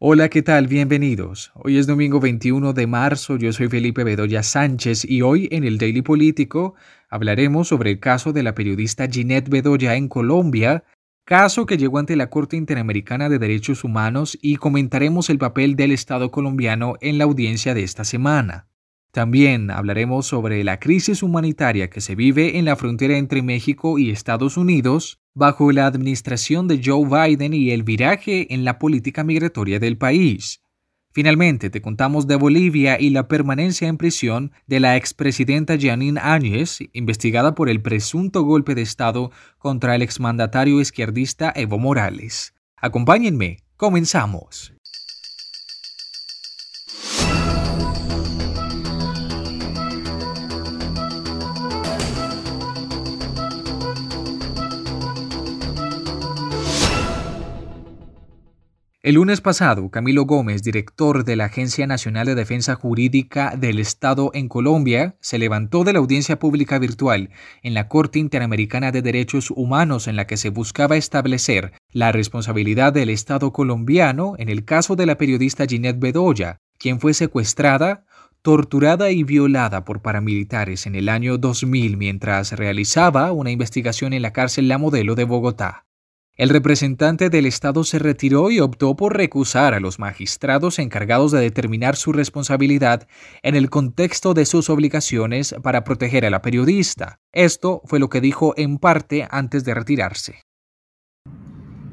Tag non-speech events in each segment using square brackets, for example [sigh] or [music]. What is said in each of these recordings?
Hola, ¿qué tal? Bienvenidos. Hoy es domingo 21 de marzo, yo soy Felipe Bedoya Sánchez y hoy en el Daily Político hablaremos sobre el caso de la periodista Ginette Bedoya en Colombia, caso que llegó ante la Corte Interamericana de Derechos Humanos y comentaremos el papel del Estado colombiano en la audiencia de esta semana. También hablaremos sobre la crisis humanitaria que se vive en la frontera entre México y Estados Unidos bajo la administración de Joe Biden y el viraje en la política migratoria del país. Finalmente, te contamos de Bolivia y la permanencia en prisión de la expresidenta Janine Áñez, investigada por el presunto golpe de Estado contra el exmandatario izquierdista Evo Morales. Acompáñenme, comenzamos. El lunes pasado, Camilo Gómez, director de la Agencia Nacional de Defensa Jurídica del Estado en Colombia, se levantó de la audiencia pública virtual en la Corte Interamericana de Derechos Humanos en la que se buscaba establecer la responsabilidad del Estado colombiano en el caso de la periodista Ginette Bedoya, quien fue secuestrada, torturada y violada por paramilitares en el año 2000 mientras realizaba una investigación en la cárcel La Modelo de Bogotá. El representante del Estado se retiró y optó por recusar a los magistrados encargados de determinar su responsabilidad en el contexto de sus obligaciones para proteger a la periodista. Esto fue lo que dijo en parte antes de retirarse.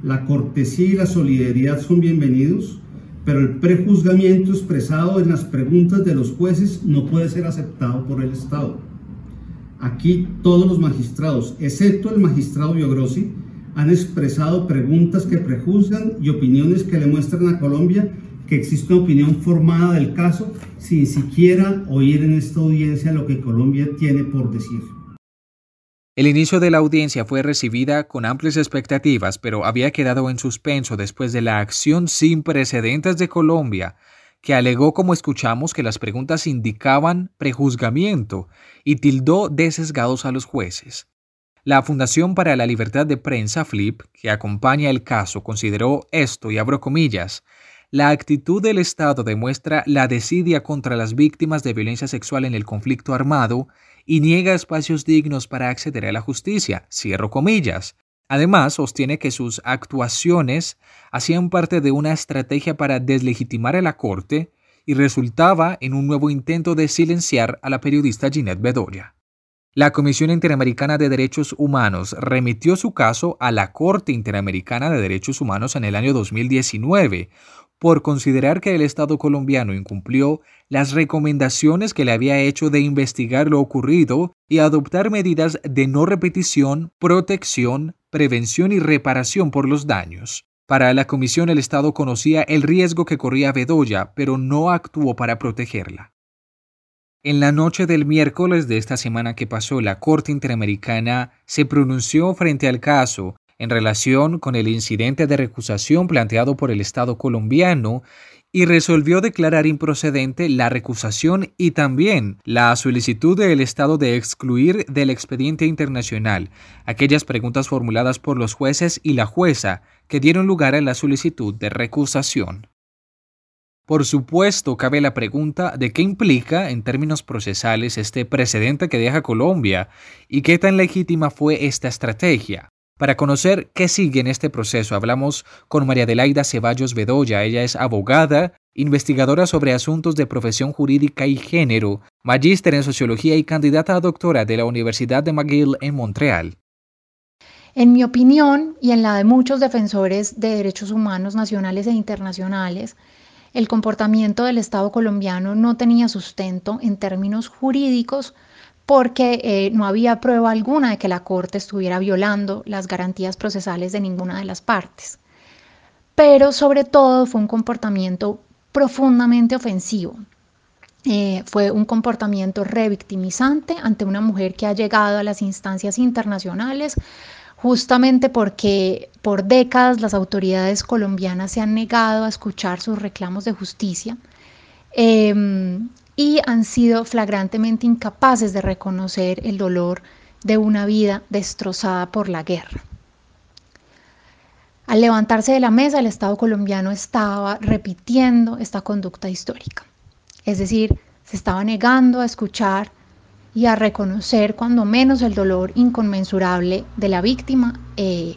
La cortesía y la solidaridad son bienvenidos, pero el prejuzgamiento expresado en las preguntas de los jueces no puede ser aceptado por el Estado. Aquí todos los magistrados, excepto el magistrado Biogrossi, han expresado preguntas que prejuzgan y opiniones que le muestran a Colombia que existe una opinión formada del caso sin siquiera oír en esta audiencia lo que Colombia tiene por decir. El inicio de la audiencia fue recibida con amplias expectativas, pero había quedado en suspenso después de la acción sin precedentes de Colombia, que alegó, como escuchamos, que las preguntas indicaban prejuzgamiento y tildó de sesgados a los jueces. La Fundación para la Libertad de Prensa, FLIP, que acompaña el caso, consideró esto, y abro comillas, la actitud del Estado demuestra la desidia contra las víctimas de violencia sexual en el conflicto armado y niega espacios dignos para acceder a la justicia, cierro comillas. Además, sostiene que sus actuaciones hacían parte de una estrategia para deslegitimar a la Corte y resultaba en un nuevo intento de silenciar a la periodista Ginette Bedoya. La Comisión Interamericana de Derechos Humanos remitió su caso a la Corte Interamericana de Derechos Humanos en el año 2019 por considerar que el Estado colombiano incumplió las recomendaciones que le había hecho de investigar lo ocurrido y adoptar medidas de no repetición, protección, prevención y reparación por los daños. Para la comisión el Estado conocía el riesgo que corría Bedoya, pero no actuó para protegerla. En la noche del miércoles de esta semana que pasó, la Corte Interamericana se pronunció frente al caso en relación con el incidente de recusación planteado por el Estado colombiano y resolvió declarar improcedente la recusación y también la solicitud del Estado de excluir del expediente internacional aquellas preguntas formuladas por los jueces y la jueza que dieron lugar a la solicitud de recusación. Por supuesto, cabe la pregunta de qué implica en términos procesales este precedente que deja Colombia y qué tan legítima fue esta estrategia. Para conocer qué sigue en este proceso, hablamos con María Adelaida Ceballos Bedoya. Ella es abogada, investigadora sobre asuntos de profesión jurídica y género, magíster en sociología y candidata a doctora de la Universidad de McGill en Montreal. En mi opinión y en la de muchos defensores de derechos humanos nacionales e internacionales, el comportamiento del Estado colombiano no tenía sustento en términos jurídicos porque eh, no había prueba alguna de que la Corte estuviera violando las garantías procesales de ninguna de las partes. Pero sobre todo fue un comportamiento profundamente ofensivo. Eh, fue un comportamiento revictimizante ante una mujer que ha llegado a las instancias internacionales justamente porque por décadas las autoridades colombianas se han negado a escuchar sus reclamos de justicia em, y han sido flagrantemente incapaces de reconocer el dolor de una vida destrozada por la guerra. Al levantarse de la mesa, el Estado colombiano estaba repitiendo esta conducta histórica. Es decir, se estaba negando a escuchar y a reconocer cuando menos el dolor inconmensurable de la víctima eh,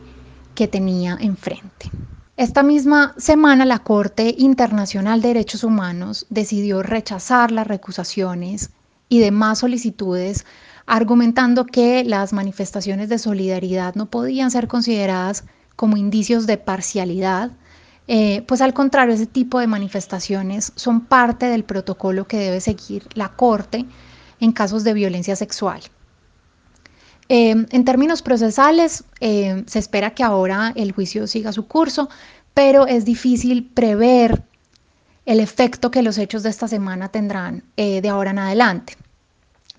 que tenía enfrente. Esta misma semana la Corte Internacional de Derechos Humanos decidió rechazar las recusaciones y demás solicitudes argumentando que las manifestaciones de solidaridad no podían ser consideradas como indicios de parcialidad, eh, pues al contrario, ese tipo de manifestaciones son parte del protocolo que debe seguir la Corte en casos de violencia sexual. Eh, en términos procesales, eh, se espera que ahora el juicio siga su curso, pero es difícil prever el efecto que los hechos de esta semana tendrán de ahora en adelante.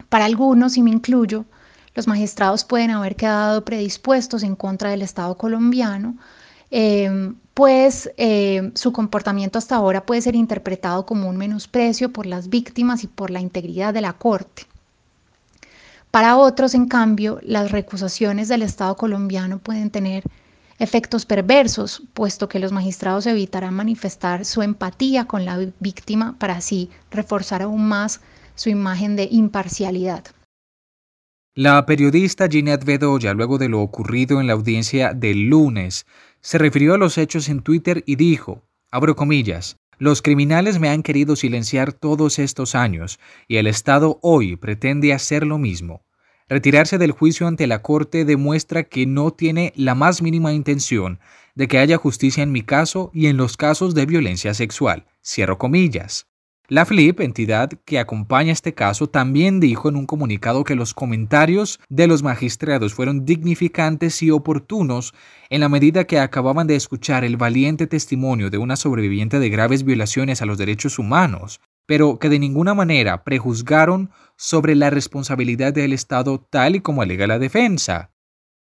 Para algunos, y me incluyo, los magistrados pueden haber quedado predispuestos en contra del Estado colombiano, em, pues em, su comportamiento hasta ahora puede ser interpretado como un menosprecio por las víctimas y por la integridad de la Corte. Para otros, en cambio, las recusaciones del Estado colombiano pueden tener efectos perversos, puesto que los magistrados evitarán manifestar su empatía con la víctima para así reforzar aún más su imagen de imparcialidad. La periodista Ginette Bedoya, luego de lo ocurrido en la audiencia del lunes, se refirió a los hechos en Twitter y dijo, abro comillas, los criminales me han querido silenciar todos estos años y el Estado hoy pretende hacer lo mismo. Retirarse del juicio ante la Corte demuestra que no tiene la más mínima intención de que haya justicia en mi caso y en los casos de violencia sexual. Cierro comillas. La FLIP, entidad que acompaña este caso, también dijo en un comunicado que los comentarios de los magistrados fueron dignificantes y oportunos en la medida que acababan de escuchar el valiente testimonio de una sobreviviente de graves violaciones a los derechos humanos, pero que de ninguna manera prejuzgaron sobre la responsabilidad del Estado tal y como alega la defensa.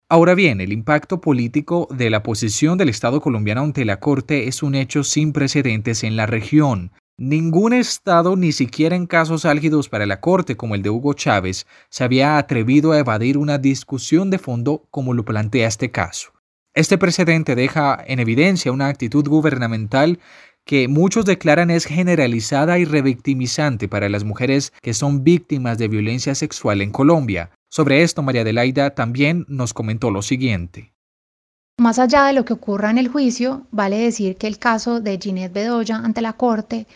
Ahora bien, el impacto político de la posición del Estado colombiano ante la Corte es un hecho sin precedentes en la región, Ningún Estado, ni siquiera en casos álgidos para la Corte como el de Hugo Chávez, se había atrevido a evadir una discusión de fondo como lo plantea este caso. Este precedente deja en evidencia una actitud gubernamental que muchos declaran es generalizada y revictimizante para las mujeres que son víctimas de violencia sexual en Colombia. Sobre esto, María Adelaida también nos comentó lo siguiente. Más allá de lo que ocurra en el juicio, vale decir que el caso de Ginette Bedoya ante la Corte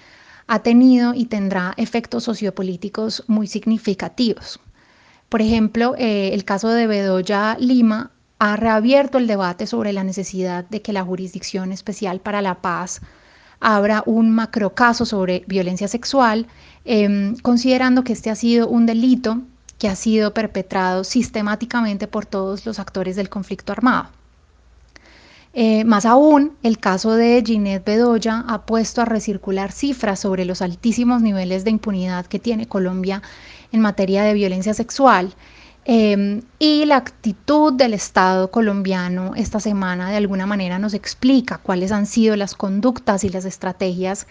ha tenido y tendrá efectos sociopolíticos muy significativos. Por ejemplo, eh, el caso de Bedoya Lima ha reabierto el debate sobre la necesidad de que la Jurisdicción Especial para la Paz abra un macrocaso sobre violencia sexual, em, considerando que este ha sido un delito que ha sido perpetrado sistemáticamente por todos los actores del conflicto armado. Eh, más aún, el caso de Ginette Bedoya ha puesto a recircular cifras sobre los altísimos niveles de impunidad que tiene Colombia en materia de violencia sexual. Em, y la actitud del Estado colombiano esta semana de alguna manera nos explica cuáles han sido las conductas y las estrategias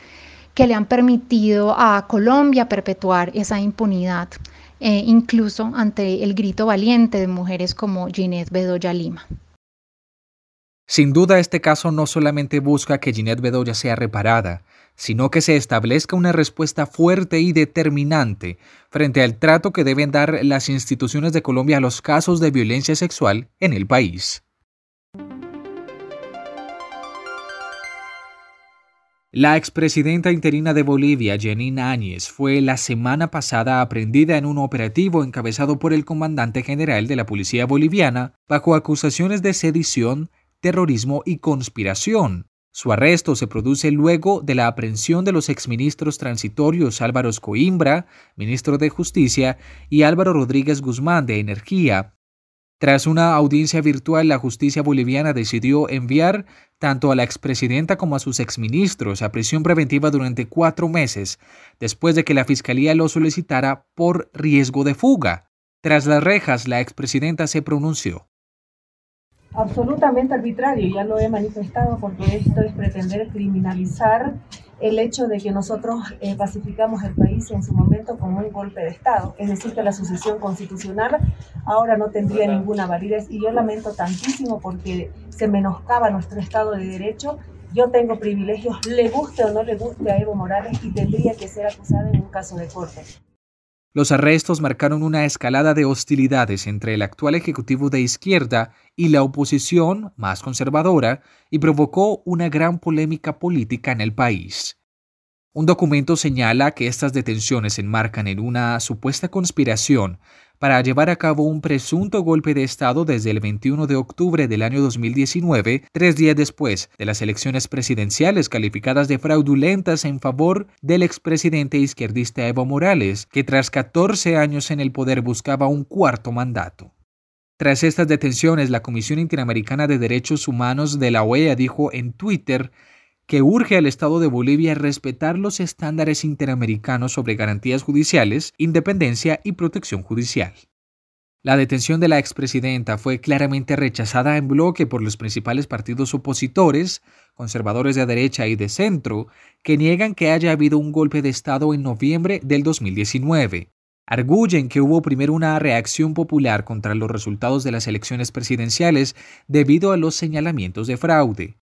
que le han permitido a Colombia perpetuar esa impunidad, eh, incluso ante el grito valiente de mujeres como Ginette Bedoya Lima. Sin duda este caso no solamente busca que Ginette Bedoya sea reparada, sino que se establezca una respuesta fuerte y determinante frente al trato que deben dar las instituciones de Colombia a los casos de violencia sexual en el país. La expresidenta interina de Bolivia, Janine Áñez, fue la semana pasada aprendida en un operativo encabezado por el comandante general de la Policía Boliviana bajo acusaciones de sedición, terrorismo y conspiración. Su arresto se produce luego de la aprehensión de los exministros transitorios Álvaro Coimbra, ministro de Justicia, y Álvaro Rodríguez Guzmán de Energía. Tras una audiencia virtual, la justicia boliviana decidió enviar tanto a la expresidenta como a sus exministros a prisión preventiva durante cuatro meses, después de que la fiscalía lo solicitara por riesgo de fuga. Tras las rejas, la expresidenta se pronunció absolutamente arbitrario, ya lo he manifestado, porque esto es pretender criminalizar el hecho de que nosotros eh, pacificamos el país en su momento con un golpe de Estado, es decir, que la sucesión constitucional ahora no tendría ninguna validez y yo lamento tantísimo porque se menoscaba nuestro Estado de Derecho. Yo tengo privilegios, le guste o no le guste a Evo Morales y tendría que ser acusada en un caso de corte. Los arrestos marcaron una escalada de hostilidades entre el actual Ejecutivo de izquierda y la oposición más conservadora y provocó una gran polémica política en el país. Un documento señala que estas detenciones enmarcan en una supuesta conspiración para llevar a cabo un presunto golpe de Estado desde el 21 de octubre del año 2019, tres días después de las elecciones presidenciales calificadas de fraudulentas en favor del expresidente izquierdista Evo Morales, que tras 14 años en el poder buscaba un cuarto mandato. Tras estas detenciones, la Comisión Interamericana de Derechos Humanos de la OEA dijo en Twitter que urge al Estado de Bolivia respetar los estándares interamericanos sobre garantías judiciales, independencia y protección judicial. La detención de la expresidenta fue claramente rechazada en bloque por los principales partidos opositores, conservadores de derecha y de centro, que niegan que haya habido un golpe de Estado en noviembre del 2019. Arguyen que hubo primero una reacción popular contra los resultados de las elecciones presidenciales debido a los señalamientos de fraude.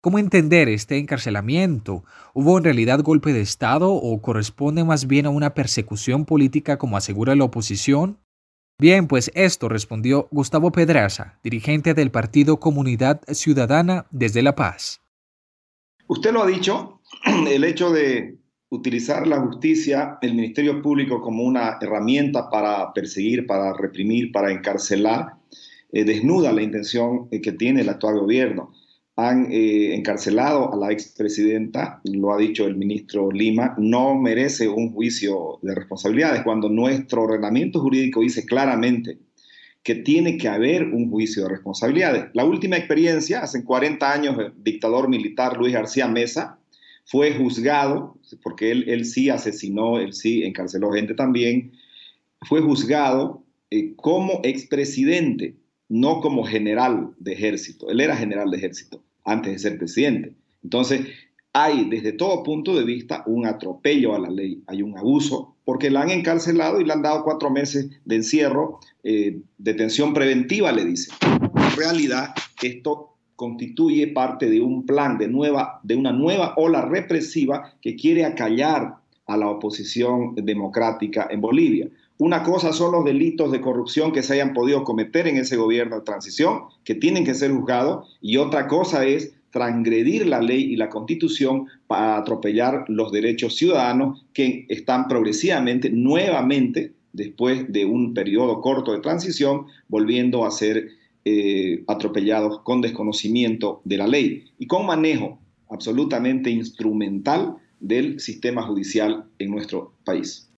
¿Cómo entender este encarcelamiento? ¿Hubo en realidad golpe de Estado o corresponde más bien a una persecución política como asegura la oposición? Bien, pues esto respondió Gustavo Pedraza, dirigente del partido Comunidad Ciudadana desde La Paz. Usted lo ha dicho, [clears throat] el hecho de utilizar la justicia, el Ministerio Público como una herramienta para perseguir, para reprimir, para encarcelar, eh, desnuda la intención eh, que tiene el actual gobierno han eh, encarcelado a la expresidenta, lo ha dicho el ministro Lima, no merece un juicio de responsabilidades cuando nuestro ordenamiento jurídico dice claramente que tiene que haber un juicio de responsabilidades. La última experiencia, hace 40 años, dictador militar Luis García Mesa fue juzgado, porque él, él sí asesinó, él sí encarceló gente también, fue juzgado eh, como expresidente, no como general de ejército. Él era general de ejército antes de ser presidente. Entonces, hay desde todo punto de vista un atropello a la ley, hay un abuso, porque la han encarcelado y le han dado cuatro meses de encierro, eh, detención preventiva, le dice. En realidad, esto constituye parte de un plan de, nueva, de una nueva ola represiva que quiere acallar a la oposición democrática en Bolivia. Una cosa son los delitos de corrupción que se hayan podido cometer en ese gobierno de transición, que tienen que ser juzgados, y otra cosa es transgredir la ley y la constitución para atropellar los derechos ciudadanos que están progresivamente, nuevamente, después de un periodo corto de transición, volviendo a ser eh, atropellados con desconocimiento de la ley y con manejo absolutamente instrumental del sistema judicial en nuestro país.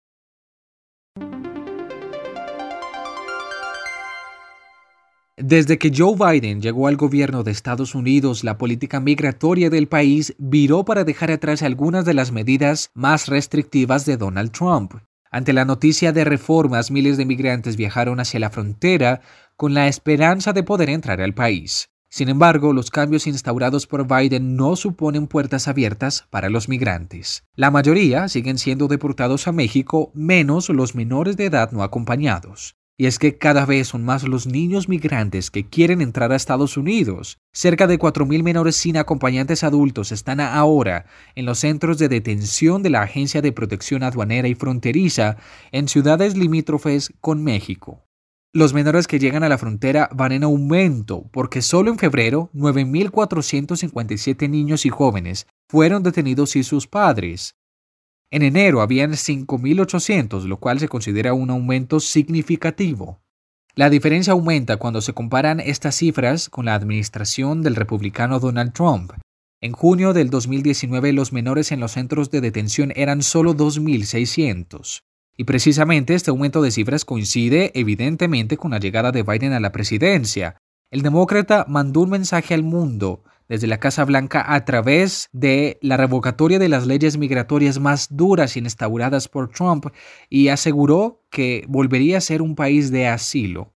Desde que Joe Biden llegó al gobierno de Estados Unidos, la política migratoria del país viró para dejar atrás algunas de las medidas más restrictivas de Donald Trump. Ante la noticia de reformas, miles de migrantes viajaron hacia la frontera con la esperanza de poder entrar al país. Sin embargo, los cambios instaurados por Biden no suponen puertas abiertas para los migrantes. La mayoría siguen siendo deportados a México, menos los menores de edad no acompañados. Y es que cada vez son más los niños migrantes que quieren entrar a Estados Unidos. Cerca de 4.000 menores sin acompañantes adultos están ahora en los centros de detención de la Agencia de Protección Aduanera y Fronteriza en ciudades limítrofes con México. Los menores que llegan a la frontera van en aumento porque solo en febrero 9.457 niños y jóvenes fueron detenidos y sus padres. En enero habían 5.800, lo cual se considera un aumento significativo. La diferencia aumenta cuando se comparan estas cifras con la administración del republicano Donald Trump. En junio del 2019 los menores en los centros de detención eran solo 2.600. Y precisamente este aumento de cifras coincide evidentemente con la llegada de Biden a la presidencia. El demócrata mandó un mensaje al mundo desde la Casa Blanca a través de la revocatoria de las leyes migratorias más duras instauradas por Trump y aseguró que volvería a ser un país de asilo.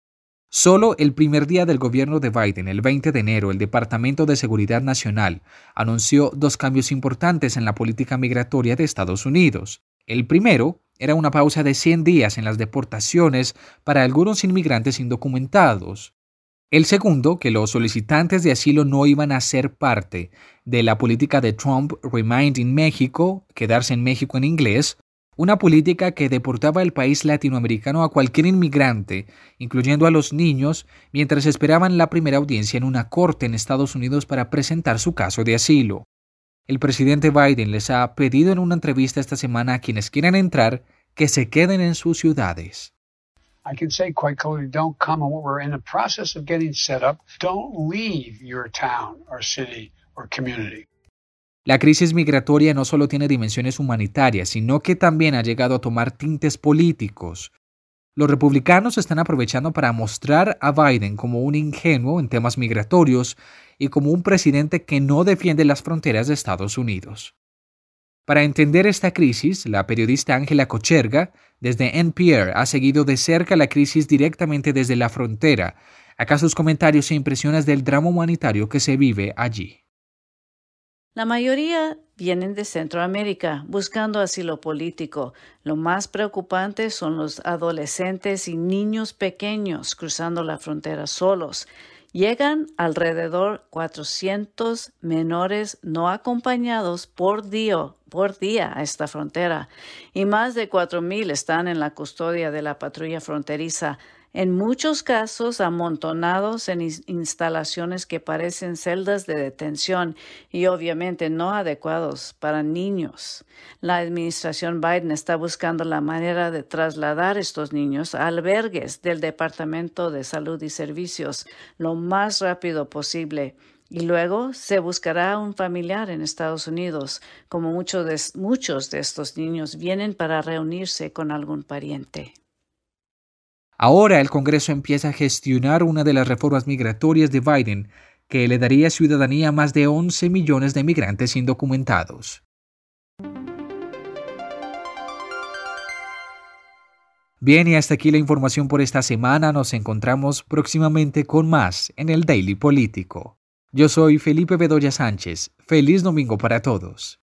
Solo el primer día del gobierno de Biden, el 20 de enero, el Departamento de Seguridad Nacional anunció dos cambios importantes en la política migratoria de Estados Unidos. El primero era una pausa de 100 días en las deportaciones para algunos inmigrantes indocumentados. El segundo, que los solicitantes de asilo no iban a ser parte de la política de Trump Remained in México, quedarse en México en inglés, una política que deportaba al país latinoamericano a cualquier inmigrante, incluyendo a los niños, mientras esperaban la primera audiencia en una corte en Estados Unidos para presentar su caso de asilo. El presidente Biden les ha pedido en una entrevista esta semana a quienes quieran entrar que se queden en sus ciudades. I can say quite clearly, don't come and we're in the process of getting set up. Don't leave your town or city or community. La crisis migratoria no solo tiene dimensiones humanitarias, sino que también ha llegado a tomar tintes políticos. Los republicanos están aprovechando para mostrar a Biden como un ingenuo en temas migratorios y como un presidente que no defiende las fronteras de Estados Unidos. Para entender esta crisis, la periodista Ángela Cocherga, desde NPR, ha seguido de cerca la crisis directamente desde la frontera. Acá sus comentarios e impresiones del drama humanitario que se vive allí. La mayoría vienen de Centroamérica buscando asilo político. Lo más preocupante son los adolescentes y niños pequeños cruzando la frontera solos. Llegan alrededor 400 menores no acompañados por día, por día a esta frontera. Y más de 4.000 están en la custodia de la patrulla fronteriza en muchos casos amontonados en instalaciones que parecen celdas de detención y obviamente no adecuados para niños. La administración Biden está buscando la manera de trasladar estos niños a albergues del Departamento de Salud y Servicios lo más rápido posible. Y luego se buscará un familiar en Estados Unidos, como muchos de, muchos de estos niños vienen para reunirse con algún pariente. Ahora el Congreso empieza a gestionar una de las reformas migratorias de Biden que le daría ciudadanía a más de 11 millones de migrantes indocumentados. Bien, y hasta aquí la información por esta semana. Nos encontramos próximamente con más en el Daily Político. Yo soy Felipe Bedoya Sánchez. Feliz domingo para todos.